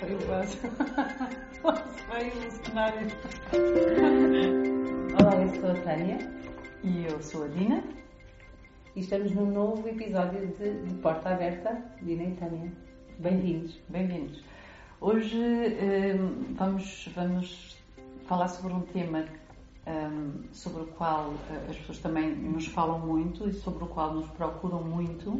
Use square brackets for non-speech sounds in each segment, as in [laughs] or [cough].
veio [laughs] o cenário. [laughs] Olá, eu sou a Tânia. E eu sou a Dina. E estamos num novo episódio de, de Porta Aberta, Dina e Tânia. Bem-vindos. Bem-vindos. Hoje um, vamos, vamos falar sobre um tema um, sobre o qual uh, as pessoas também nos falam muito e sobre o qual nos procuram muito.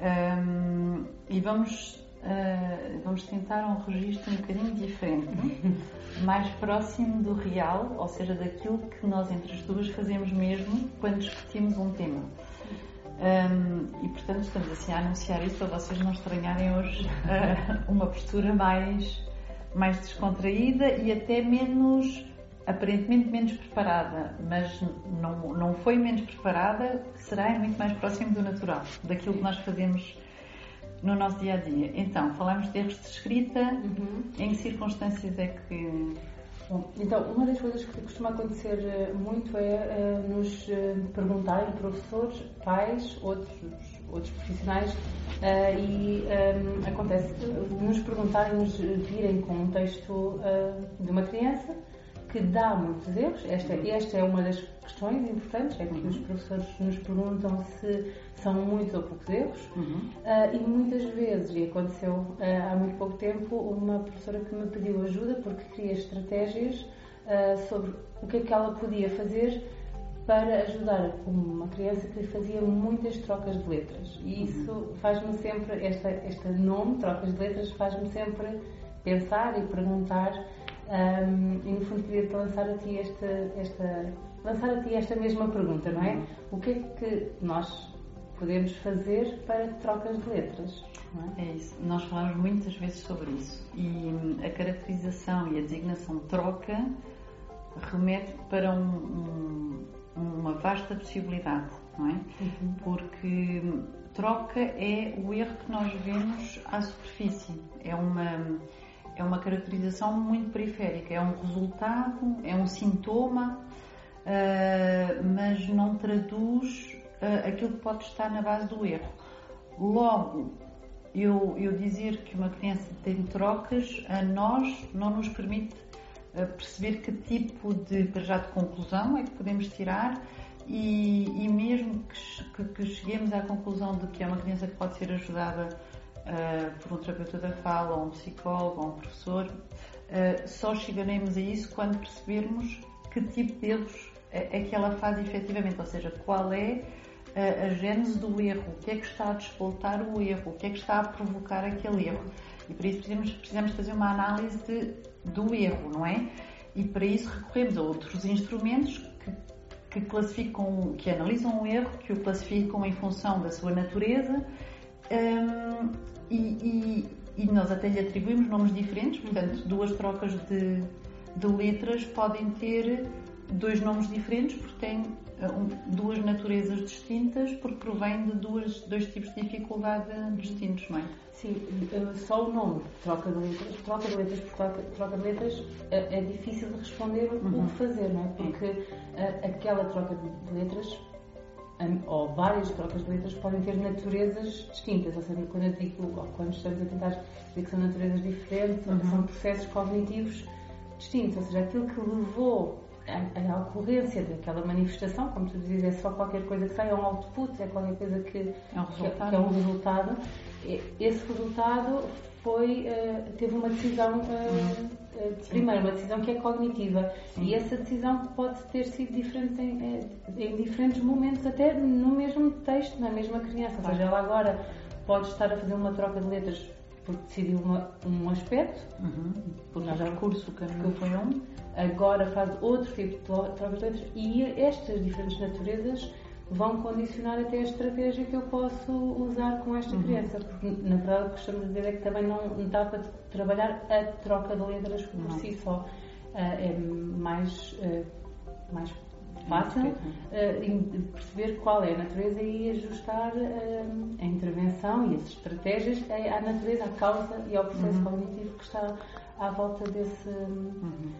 Um, e vamos uh, vamos tentar um registro um bocadinho diferente, [laughs] mais próximo do real, ou seja, daquilo que nós entre as duas fazemos mesmo quando discutimos um tema. Um, e portanto estamos assim a anunciar isso para vocês não estranharem hoje uh, uma postura mais, mais descontraída e até menos, aparentemente menos preparada, mas não, não foi menos preparada, será muito mais próximo do natural, daquilo que nós fazemos no nosso dia a dia. Então, falamos de erros de escrita, uhum. em que circunstâncias é que. Bom, então, uma das coisas que costuma acontecer eh, muito é uh, nos uh, perguntarem, professores, pais, outros, outros profissionais, uh, e um, acontece nos perguntarem, nos virem com um texto de uma criança que dá muitos erros. Esta, esta é uma das questões importantes, é que os professores nos perguntam se são muitos ou poucos erros. Uhum. Uh, e muitas vezes, e aconteceu uh, há muito pouco tempo, uma professora que me pediu ajuda porque queria estratégias uh, sobre o que é que ela podia fazer para ajudar uma criança que fazia muitas trocas de letras. E isso uhum. faz-me sempre, esta, este nome, trocas de letras, faz-me sempre pensar e perguntar um, e no fundo queria-te lançar a ti esta, esta, lançar a ti esta mesma pergunta, não é? Uhum. O que é que nós podemos fazer para trocas de letras? É? é? isso. Nós falamos muitas vezes sobre isso e hum, a caracterização e a designação troca remete para um, um, uma vasta possibilidade, não é? Uhum. Porque hum, troca é o erro que nós vemos à superfície. É uma é uma caracterização muito periférica, é um resultado, é um sintoma, uh, mas não traduz uh, aquilo que pode estar na base do erro. Logo, eu, eu dizer que uma criança tem trocas, a nós não nos permite uh, perceber que tipo de, já, de conclusão é que podemos tirar e, e mesmo que, que, que cheguemos à conclusão de que é uma criança que pode ser ajudada uh, por um terapeuta da fala, ou um psicólogo, ou um professor, uh, só chegaremos a isso quando percebermos que tipo de erros é, é que ela faz efetivamente, ou seja, qual é a, a gênese do erro, o que é que está a despoltar o erro, o que é que está a provocar aquele erro. E para isso precisamos, precisamos fazer uma análise de, do erro, não é? E para isso recorremos a outros instrumentos que, que classificam, que analisam o erro, que o classificam em função da sua natureza um, e, e, e, nós até lhe atribuímos nomes diferentes, portanto, duas trocas de, de letras podem ter dois nomes diferentes porque têm um, duas naturezas distintas porque provém de duas, dois tipos de dificuldade distintos, não é? Sim, eh, só o nome, troca de letras, troca de letras por troca, troca de letras, é, é difícil de responder uhum. o que fazer, não é? Porque aquela troca de letras ou várias trocas de letras podem ter naturezas distintas, ou seja, quando eu digo, ou quando estamos a tentar dizer que são naturezas diferentes, uhum. são processos cognitivos distintos, ou seja, aquilo que levou à ocorrência daquela manifestação, como tu dizes, é só qualquer coisa que sai, é um output, é qualquer coisa que é um resultado, que é um resultado. esse resultado foi, uh, teve uma decisão, uh, uh, primeiro, uma decisão que é cognitiva. Sim. E essa decisão pode ter sido diferente em, em, diferentes momentos, até no mesmo texto, na mesma criança. Ou seja, ela agora pode estar a fazer uma troca de letras porque decidiu uma, um aspecto, uhum. porque já recurso que foi um, agora faz outro tipo de troca de letras e estas diferentes naturezas vão condicionar até a estratégia que eu posso usar com esta uhum. criança. Porque, na verdade, o que estamos a dizer é que também não, dá para trabalhar a troca de letras por não. si só. Uh, é mais, uh, mais fácil uh, perceber qual é a natureza e ajustar a intervenção e as estratégias à natureza, à causa e ao processo uhum. cognitivo que está à volta desse, uhum.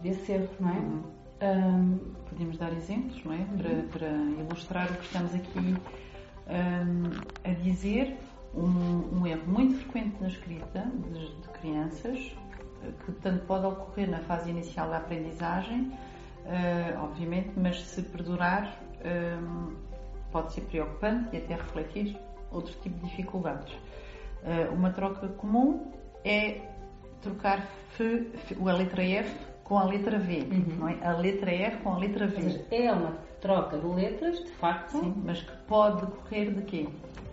desse erro, não é? Uhum. Um, podemos dar exemplos, não é? Para, para, ilustrar o que estamos aqui um, a dizer, Um, um erro muito frequente na escrita de, de, crianças, que tanto pode ocorrer na fase inicial da aprendizagem, uh, obviamente, mas se perdurar, pode ser preocupante e até refletir outro tipo de dificuldades. Uh, uma troca comum é trocar F, a letra F com a letra V, uhum. não é? A letra F com a letra V. Seja, é uma troca de letras, de facto. Sim, mas que pode decorrer de quê?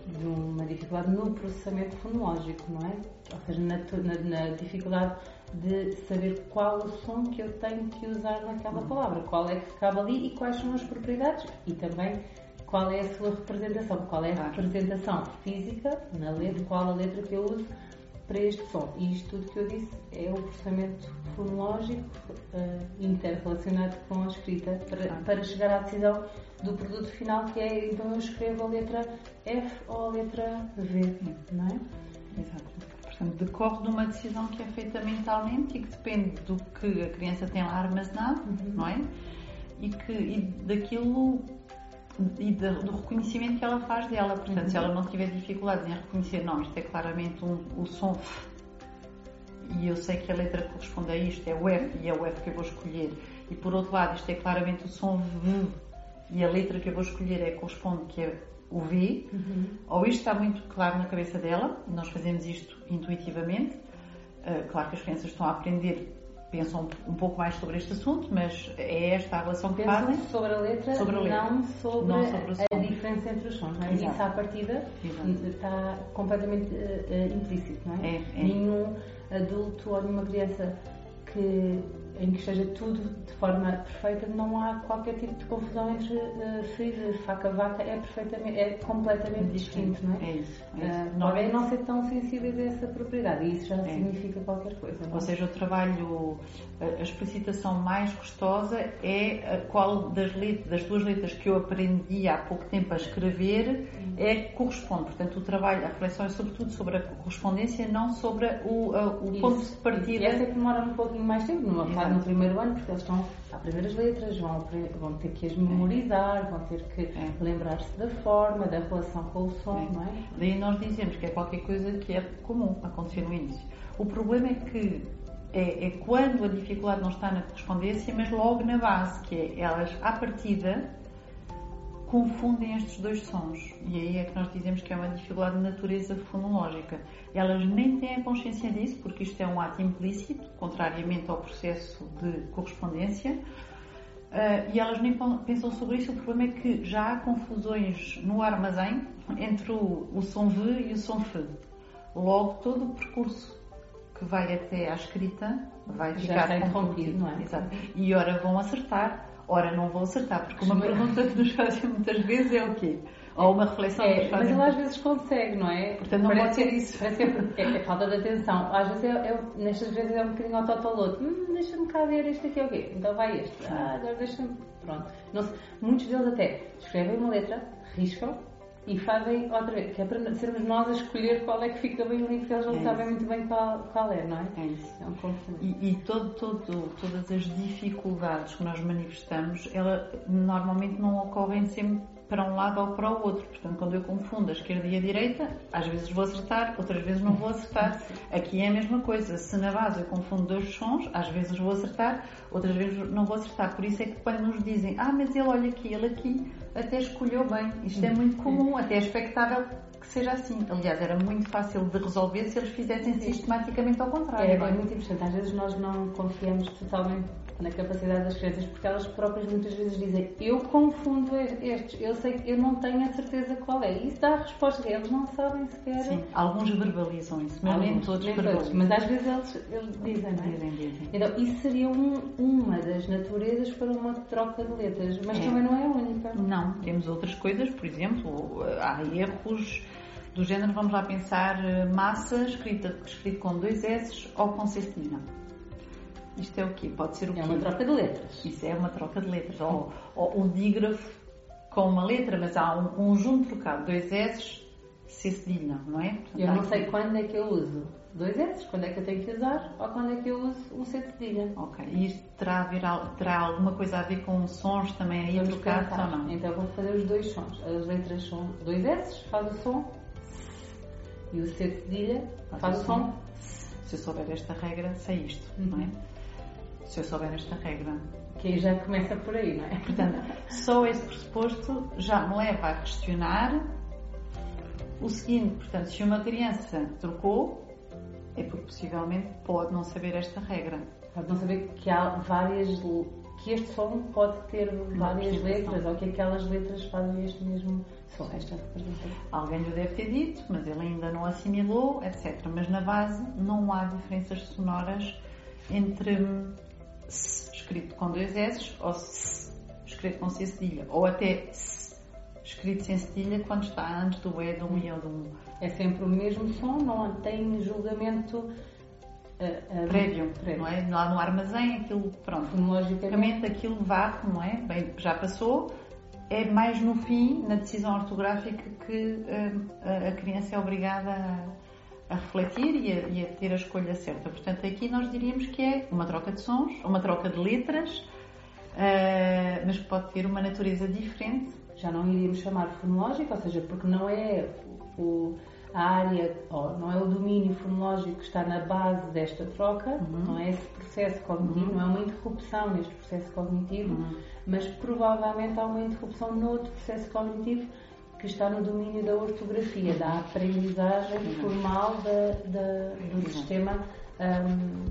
De uma dificuldade no processamento fonológico, não é? Ou seja, na, na, na dificuldade de saber qual o som que eu tenho que usar naquela uhum. palavra, qual é que cabe ali e quais são as propriedades e também qual é a sua representação, qual é a representação física na letra, qual a letra que eu uso para este som. E isto tudo que eu disse é o processamento fonológico uh, interrelacionado com a escrita para, para chegar à decisão do produto final, que é então eu escrevo a letra F ou a letra V, não é? Exato. Portanto, decorre de uma decisão que é feita mentalmente e que depende do que a criança tem lá armazenado, uhum. não é? E, que, e daquilo e do reconhecimento que ela faz dela. Portanto, uhum. se ela não tiver dificuldades em reconhecer, não, isto é claramente um, o som F, e eu sei que a letra que corresponde a isto é o F e é o F que eu vou escolher, e por outro lado, isto é claramente o som V e a letra que eu vou escolher é corresponde que é o V, uhum. ou isto está muito claro na cabeça dela, nós fazemos isto intuitivamente. Uh, claro que as crianças estão a aprender pensam um pouco mais sobre este assunto, mas é esta a relação que Pensam fazem. sobre a letra, sobre a letra. não sobre, não sobre a diferença entre os sons. Não é? Isso à partida Exato. está completamente uh, implícito, não é? é, é. Nenhum adulto ou nenhuma criança que em que esteja tudo de forma perfeita, não há qualquer tipo de confusão entre uh, freezer, faca, vaca, é perfeitamente, é completamente distinto, não é? É isso. É, isso. Uh, não é não ser tão sensíveis a essa propriedade e isso já é. significa qualquer coisa. Não? Ou seja, o trabalho, a explicitação mais gostosa é a qual das, letras, das duas letras que eu aprendi há pouco tempo a escrever é que corresponde. Portanto, o trabalho, a reflexão é sobretudo sobre a correspondência, não sobre o, o ponto de partida. E essa é que demora um pouquinho mais tempo, numa fase no primeiro ano, porque eles estão a primeiras letras, vão, vão ter que as memorizar, vão ter que é. lembrar-se da forma, da relação com o som, é. não é? Daí nós dizemos que é qualquer coisa que é comum acontecer no início. O problema é que é, é, quando a dificuldade não está na correspondência, mas logo na base, que é elas, à partida, confundem estes dois sons. E aí é que nós dizemos que é uma dificuldade de natureza fonológica. Elas nem têm a consciência disso, porque isto é um ato implícito, contrariamente ao processo de correspondência. Uh, e elas nem pensam sobre isso. O problema é que já há confusões no armazém entre o, o som V e o som F. Logo, todo o percurso que vai até à escrita vai ficar interrompido, não é? Exato. E ora vão acertar, Ora, não vou acertar, porque uma pergunta que nos fazem muitas vezes é o quê? Ou uma reflexão é, que nos fazem. Mas ele às vezes consegue, não é? Portanto, não parece pode ser isso. Parece que é, é, é, falta de atenção. Às vezes, é, é, nestas vezes, é um bocadinho autotoloto. Hum, deixa-me cá ver este aqui é o quê? Então vai este. Ah, agora deixa-me. Pronto. Não. Muitos deles até escrevem uma letra, riscam e fazem outra vez, que é para sermos nós a escolher qual é que fica bem ali, porque eles não é sabem muito bem qual, qual, é, não é? É isso. É um e, e todo, todo, todas as dificuldades que nós manifestamos, ela normalmente não ocorrem sempre para um lado ou para o outro. Portanto, quando eu confundo a esquerda e a direita, às vezes vou acertar, outras vezes não vou acertar. Aqui é a mesma coisa. Se na base eu confundo dois sons, às vezes vou acertar, outras vezes não vou acertar. Por isso é que quando nos dizem, ah, mas ele olha aqui, ele aqui, até escolheu bem. Isto é muito comum, até é expectável que seja assim. Aliás, era muito fácil de resolver se eles fizessem sistematicamente ao contrário. É, é muito importante. Às vezes nós não confiamos totalmente na capacidade das crianças, porque elas próprias muitas vezes dizem eu confundo estes, eu sei que eu não tenho a certeza qual é. Isso dá a resposta, eles não sabem sequer. Sim, alguns verbalizam isso, mas nem todos verbalizam. Mas às vezes eles, eles dizem, não é? Dizem, dizem. Então, isso seria um, uma das naturezas para uma troca de letras, mas é. também não é a única. Não, temos outras coisas, por exemplo, há erros do género, vamos lá pensar, eh, massa escrita, escrito com dois S ou com C cedilha isto é o quê? Pode ser o quê? É uma troca de letras. Isso é uma troca de letras. Ou, ou um dígrafo com uma letra, mas há um conjunto trocado, dois S, cedilha, não é? Portanto, eu não sei quando é que eu uso dois S, quando é que eu tenho que usar, ou quando é que eu uso um C cedilha. Ok. E isto terá, ver, terá alguma coisa a ver com sons também aí trocados ou não? Então vou fazer os dois sons. As letras são dois S, faz o som E o C cedilha faz o som. Se eu souber esta regra, sei isto, uhum. não é? Se eu souber esta regra. Que aí já começa por aí, não é? Portanto, só esse pressuposto já me leva a questionar o seguinte, portanto, se uma criança trocou, é porque possivelmente pode não saber esta regra. Pode não saber que há várias que este som pode ter várias letras ou que aquelas letras fazem este mesmo som, esta representação. Alguém lhe deve ter dito, mas ele ainda não assimilou, etc. Mas na base não há diferenças sonoras entre S escrito com dois S ou S escrito com C cedilha, ou até S escrito sem cedilha quando está antes do E, do I ou do U. É sempre o mesmo som, não tem julgamento uh, uh, prévio, prévio, não é? Lá no armazém aquilo, pronto, logicamente aquilo vá, não é? Bem, já passou, é mais no fim, na decisão ortográfica, que uh, a criança é obrigada a, a refletir e a, e a, ter a escolha certa. Portanto, aqui nós diríamos que é uma troca de sons, uma troca de letras, mas que pode ter uma natureza diferente já não iríamos chamar fonológico, ou seja, porque não é o, a área, ou não é o domínio fonológico que está na base desta troca, uhum. não é esse processo cognitivo, uhum. não é uma interrupção neste processo cognitivo, uhum. mas provavelmente há uma interrupção noutro processo cognitivo que está no domínio da ortografia, da aprendizagem formal da, da, do sistema um,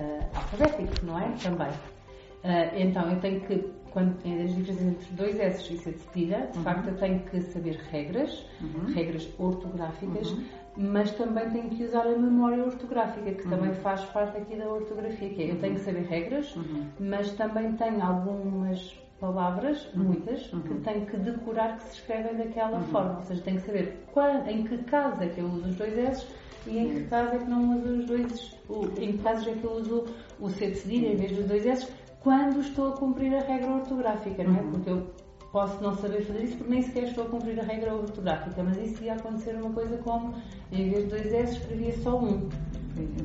uh, alfabético, não é? Também. Uh, então eu tenho que quando tem as diferenças entre dois S e C de cedilha, de uhum. facto eu tenho que saber regras, uhum. regras ortográficas, uhum. mas também tenho que usar a memória ortográfica, que também uhum. faz parte aqui da ortografia, que é, eu tenho que saber regras, uhum. mas também tenho algumas palavras, uhum. muitas, que tenho que decorar que se escrevem daquela forma, ou seja, tenho que saber quando, em que caso é que eu uso os dois S e em que caso é que não uso os dois, em que casos é que eu uso o C de cedilha em vez dos dois S, quando estou a cumprir a regra ortográfica, não é? Uhum. Porque eu posso não saber fazer isso porque nem sequer estou a cumprir a regra ortográfica, mas isso ia acontecer uma coisa como, em vez de dois S, escrevia só um,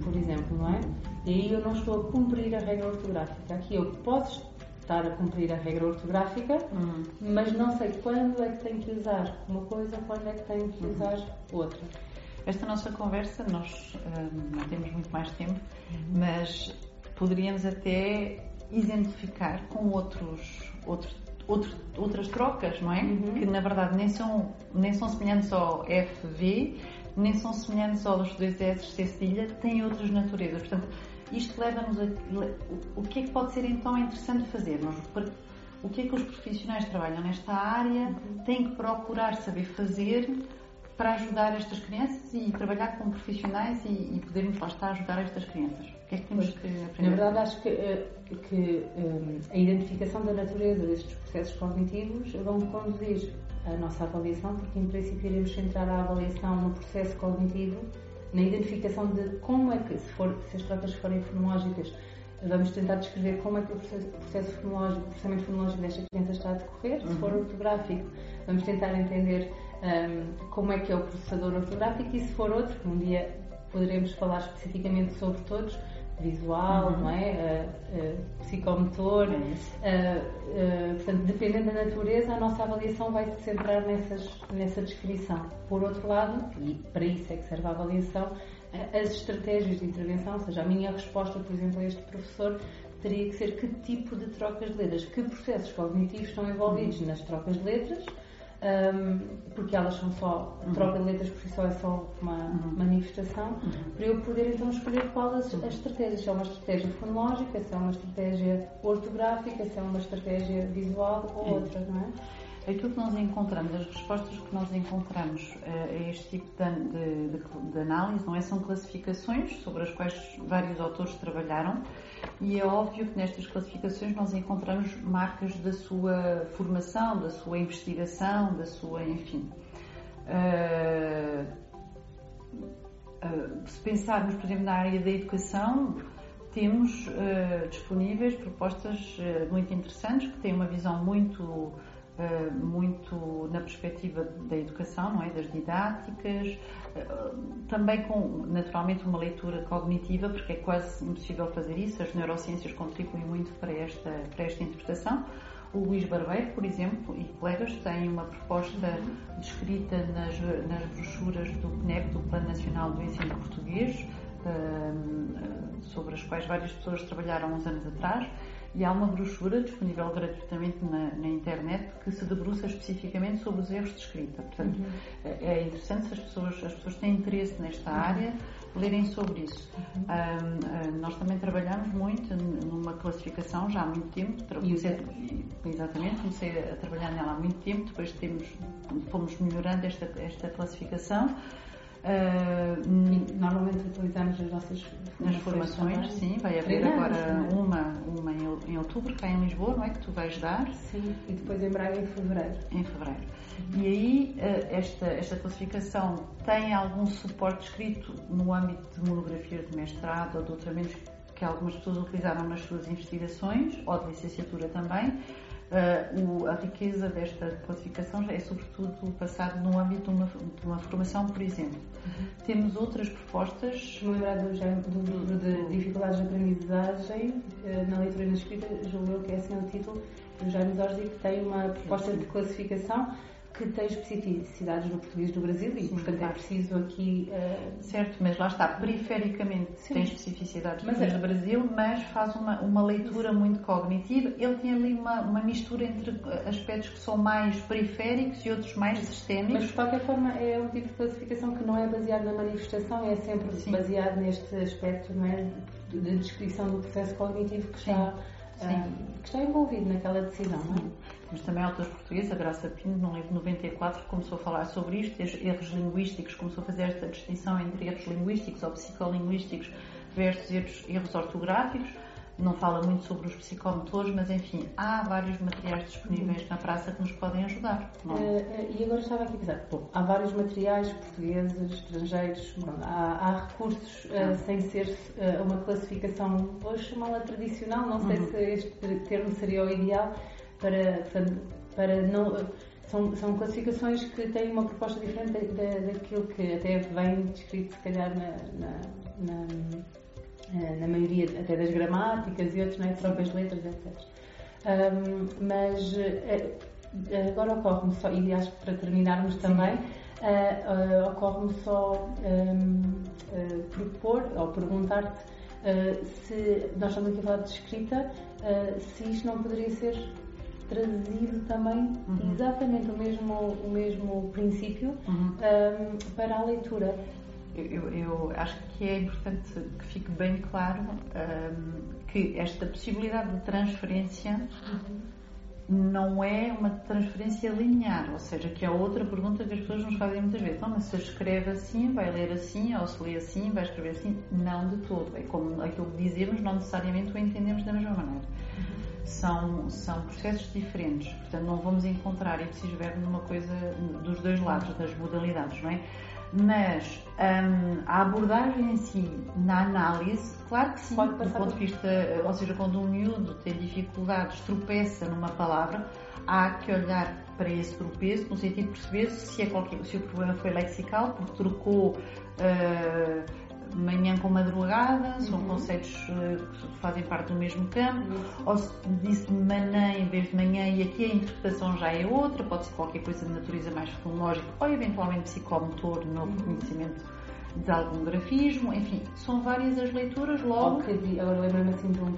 por exemplo, não é? E aí eu não estou a cumprir a regra ortográfica. Aqui eu posso estar a cumprir a regra ortográfica, uhum. mas não sei quando é que tenho que usar uma coisa, quando é que tenho que usar outra. Esta nossa conversa, nós não temos muito mais tempo, uhum. mas poderíamos até identificar com outros, outros, outras trocas, não é? Uhum. Que na verdade nem são, nem são semelhantes ao FV, nem são semelhantes aos dois S cedilha, têm outras naturezas. Portanto, isto leva-nos a. O que é que pode ser então interessante fazermos? O que é que os profissionais que trabalham nesta área uhum. têm que procurar saber fazer para ajudar estas crianças e trabalhar com profissionais e, e podermos lá estar a ajudar estas crianças? Que é que temos que aprender? Na verdade, acho que, eh, que um, a identificação da natureza destes processos cognitivos vão conduzir a nossa avaliação, porque em princípio iremos centrar a avaliação no processo cognitivo, na identificação de como é que, se, for, se as trocas forem fonológicas, vamos tentar descrever como é que o processo, fonológico, o processamento fonológico desta criança está a decorrer. Se for uhum. ortográfico, vamos tentar entender um, como é que é o processador ortográfico e se for outro, um dia poderemos falar especificamente sobre todos, visual, uhum. não é? Uh, uh, psicomotor. Uh, portanto, dependendo da natureza, a nossa avaliação vai se centrar nessas, nessa descrição. Por outro lado, e para isso é que serve a avaliação, as estratégias de intervenção, ou seja, a minha resposta, por exemplo, a este professor teria que ser que tipo de trocas de letras, que processos cognitivos estão envolvidos uhum. nas trocas de letras um, porque elas são só, uhum. troca de letras por si só é só uma uhum. manifestação, uhum. para eu poder então escolher qual as, as estratégias, se é uma estratégia fonológica, se é uma estratégia ortográfica, se é uma estratégia visual ou é. outra, não é? aquilo que nós encontramos, as respostas que nós encontramos uh, a este tipo de, de, de, análise, não é? São classificações sobre as quais vários autores trabalharam e é óbvio que nestas classificações nós encontramos marcas da sua formação, da sua investigação, da sua, enfim. Uh, uh, se pensarmos, por exemplo, na área da educação, temos disponíveis propostas muito interessantes que têm uma visão muito muito na perspectiva da educação, não é? Das didáticas, eh, também com naturalmente uma leitura cognitiva, porque é quase impossível fazer isso, as neurociências contribuem muito para esta, para esta interpretação. O Luís Barbeiro, por exemplo, e colegas têm uma proposta descrita nas, nas brochuras do PNEP, do Plano Nacional do Ensino Português, sobre as quais várias pessoas trabalharam uns anos atrás, e há uma brochura disponível gratuitamente na, na, internet que se debruça especificamente sobre os erros de escrita. Portanto, uhum. é, é interessante se as pessoas, as pessoas têm interesse nesta uhum. área lerem sobre isso. Uhum. Um, nós também trabalhamos muito numa classificação já há muito tempo. Comecei, exatamente, comecei a trabalhar nela há muito tempo, depois temos, fomos melhorando esta, esta classificação. Uh, normalmente utilizamos as nossas nas formações, sim, vai haver agora é? uma, uma em, em, outubro, cá em Lisboa, não é? Que tu vais dar. Sim, e depois em Braga em fevereiro. Em fevereiro. E aí, uh, esta, esta classificação tem algum suporte escrito no âmbito de monografias de mestrado ou doutoramentos que algumas pessoas utilizaram nas suas investigações, ou de licenciatura também, Uh, o, a riqueza desta classificação já é sobretudo passado no âmbito de uma, de uma formação, por exemplo. Uhum. Temos outras propostas. Me lembrar do, do, do, de dificuldades de aprendizagem uh, na leitura e na escrita, julgo que é assim o título, do Jaime Zorzi, que tem uma proposta de classificação que tem especificidades no português do Brasil e, Sim, portanto, é claro. é preciso aqui. Uh... Certo, mas lá está, perifericamente Sim. tem especificidades mas é... do Brasil, mas faz uma, uma leitura muito cognitiva. Ele tem ali uma, uma mistura entre aspectos que são mais periféricos e outros mais sistémicos. Mas, de qualquer forma, é um tipo de classificação que não é baseado na manifestação, é sempre Sim. baseado neste aspecto não é, de descrição do processo cognitivo que está, uh, que está envolvido naquela decisão. Não é? Mas também autores portugueses, a Graça Pinto, no livro 94, começou a falar sobre isto, erros linguísticos, começou a fazer esta distinção entre erros linguísticos ou psicolinguísticos versus erros, erros ortográficos. Não fala muito sobre os psicomotores, mas enfim, há vários materiais disponíveis na praça que nos podem ajudar. Uh, e agora estava aqui a pensar, bom, há vários materiais portugueses, estrangeiros, bom, há, há, recursos uh, sem ser uh, uma classificação, vou chamá-la tradicional, não sei uhum. se este termo seria o ideal, para, para não. São, são classificações que têm uma proposta diferente daquilo que até vem descrito, se calhar, na, na, na, eh, na maioria até das gramáticas e outros, não é? próprias letras, etc. Um, mas eh, agora ocorre-me só, e acho que para terminarmos também, uh, uh, ocorre-me só um, uh, propor ou perguntar-te se nós estamos aqui a falar de escrita, se isto não poderia ser trazido também uhum. exatamente o mesmo, o mesmo princípio uhum. um, para a leitura. Eu, eu, acho que é importante que fique bem claro um, que esta possibilidade de transferência uhum. não é uma transferência linear, ou seja, que é outra pergunta que as pessoas nos fazem muitas vezes. Não, mas se escreve assim, vai ler assim, ou se lê assim, vai escrever assim. Não de todo. É como aquilo que dizemos, não necessariamente o entendemos da mesma maneira são, são processos diferentes, portanto não vamos encontrar ipsis verbo numa coisa dos dois lados, das modalidades, não é? Mas um, a abordagem em si, na análise, claro que sim, do ponto de vista, ou seja, quando um miúdo tem dificuldades, tropeça numa palavra, há que olhar para esse tropeço no sentido de perceber se, é qualquer, se o problema foi lexical, porque trocou uh, manhã com madrugada, são uhum. conceitos eh, que fazem parte do mesmo campo, uhum. ou se disse manhã em vez de manhã e aqui a interpretação já é outra, pode ser qualquer coisa de natureza mais fonológica ou eventualmente psicomotor no uhum. reconhecimento de algum grafismo, enfim, são várias as leituras logo. Okay, agora lembro-me assim de um.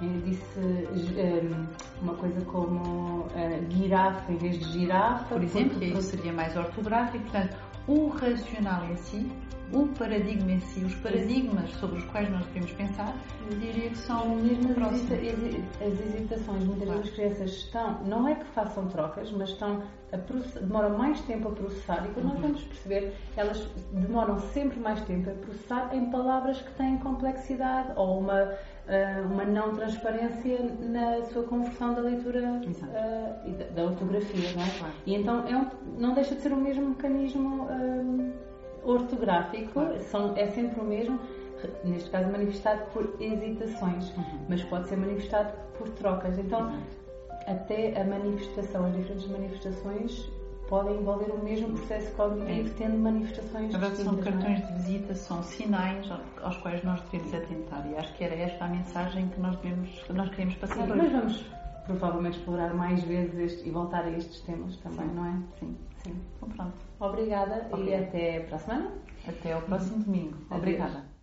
Eu disse um, eh, uma coisa como uh, girafa em vez de girafa. Por exemplo, porque... isso seria mais ortográfico, portanto, o racional em si o paradigma em si, os paradigmas sobre os quais nós devemos pensar, eu diria que são mesmo as, as hesitações. Muitas claro. vezes as crianças estão, não é que façam trocas, mas estão a demoram mais tempo a processar e quando uhum. nós vamos perceber, elas demoram sempre mais tempo a processar em palavras que têm complexidade ou uma Uh, uma não transparência na sua conversão da leitura uh, e da, ortografia, não é? Claro. E então é um, não deixa de ser o mesmo mecanismo uh, ortográfico são, é sempre o mesmo, neste caso manifestado por hesitações, uhum. mas pode ser manifestado por trocas. Então, uhum. até a manifestação, as diferentes manifestações podem envolver o mesmo processo cognitivo, é. tendo manifestações verdade, são é? cartões é? de visita, são sinais aos quais nós devemos atentar e acho que era esta a mensagem que nós, devemos, que nós queríamos passar Sim, hoje. Mas vamos provavelmente explorar mais vezes este, e voltar a estes temas também, Sim. não é? Sim. Sim. Então pronto. Obrigada e Ok. até para a semana. Até ao próximo domingo. Obrigada.